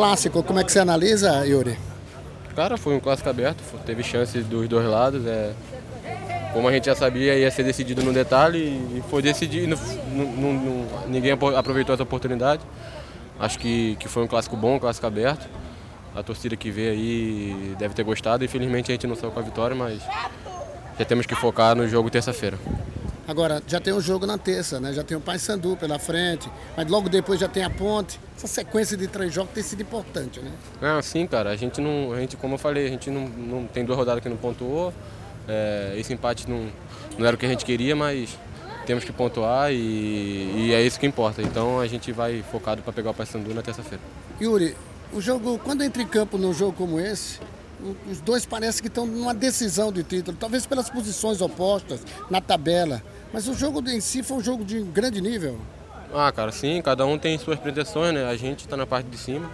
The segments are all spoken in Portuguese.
clássico, como é que você analisa, Yuri? Cara, foi um clássico aberto, teve chances dos dois lados. É, como a gente já sabia, ia ser decidido no detalhe e foi decidido. ninguém aproveitou essa oportunidade. Acho que, que foi um clássico bom, um clássico aberto. A torcida que vê aí deve ter gostado. Infelizmente a gente não saiu com a vitória, mas já temos que focar no jogo terça-feira. Agora, já tem o jogo na terça, né? Já tem o Paysandu pela frente, mas logo depois já tem a Ponte. Essa sequência de três jogos tem sido importante, né? Ah, sim, cara. A gente não, a gente, como eu falei, a gente não, não tem duas rodadas que não pontuou. É, esse empate não, não era o que a gente queria, mas temos que pontuar e, e é isso que importa. Então a gente vai focado para pegar o Paysandu na terça-feira. Yuri, o jogo, quando entra em campo num jogo como esse, os dois parecem que estão numa decisão de título, talvez pelas posições opostas na tabela. Mas o jogo em si foi um jogo de grande nível. Ah, cara, sim, cada um tem suas pretensões, né? A gente está na parte de cima,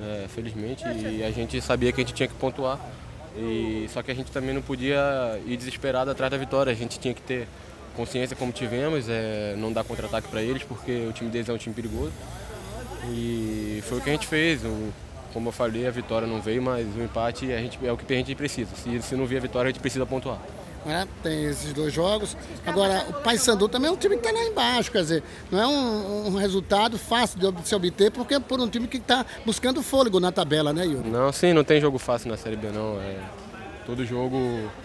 é, felizmente, e a gente sabia que a gente tinha que pontuar. E, só que a gente também não podia ir desesperado atrás da vitória, a gente tinha que ter consciência como tivemos, é, não dar contra-ataque para eles, porque o time deles é um time perigoso. E foi o que a gente fez. Como eu falei, a vitória não veio, mas o empate a gente, é o que a gente precisa. Se, se não vir a vitória, a gente precisa pontuar. É, tem esses dois jogos. Agora, o Paysandu também é um time que está lá embaixo, quer dizer, não é um, um, resultado fácil de se obter, porque é por um time que está buscando fôlego na tabela, né, Yuri? Não, sim, não tem jogo fácil na Série B, não. É, todo jogo,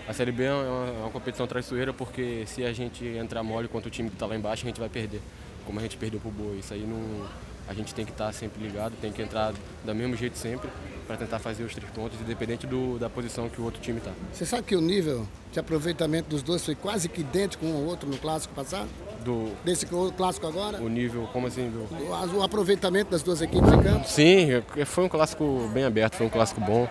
a Série B é uma, é uma competição traiçoeira, porque se a gente entrar mole contra o time que está lá embaixo, a gente vai perder, como a gente perdeu pro Boa. Isso aí não a gente tem que estar sempre ligado, tem que entrar do mesmo jeito sempre para tentar fazer os três pontos, independente do, da posição que o outro time está. Você sabe que o nível de aproveitamento dos dois foi quase que idêntico um ao outro no clássico passado? Do, Desse clássico agora? O nível, como assim? Do... O, o aproveitamento das duas equipes em campo? Sim, foi um clássico bem aberto, foi um clássico bom.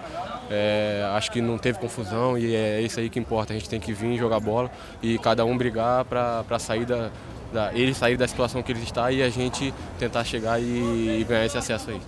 É, acho que não teve confusão e é isso aí que importa. A gente tem que vir jogar bola e cada um brigar para a saída da, eles saírem da situação que eles estão e a gente tentar chegar e, e ganhar esse acesso aí.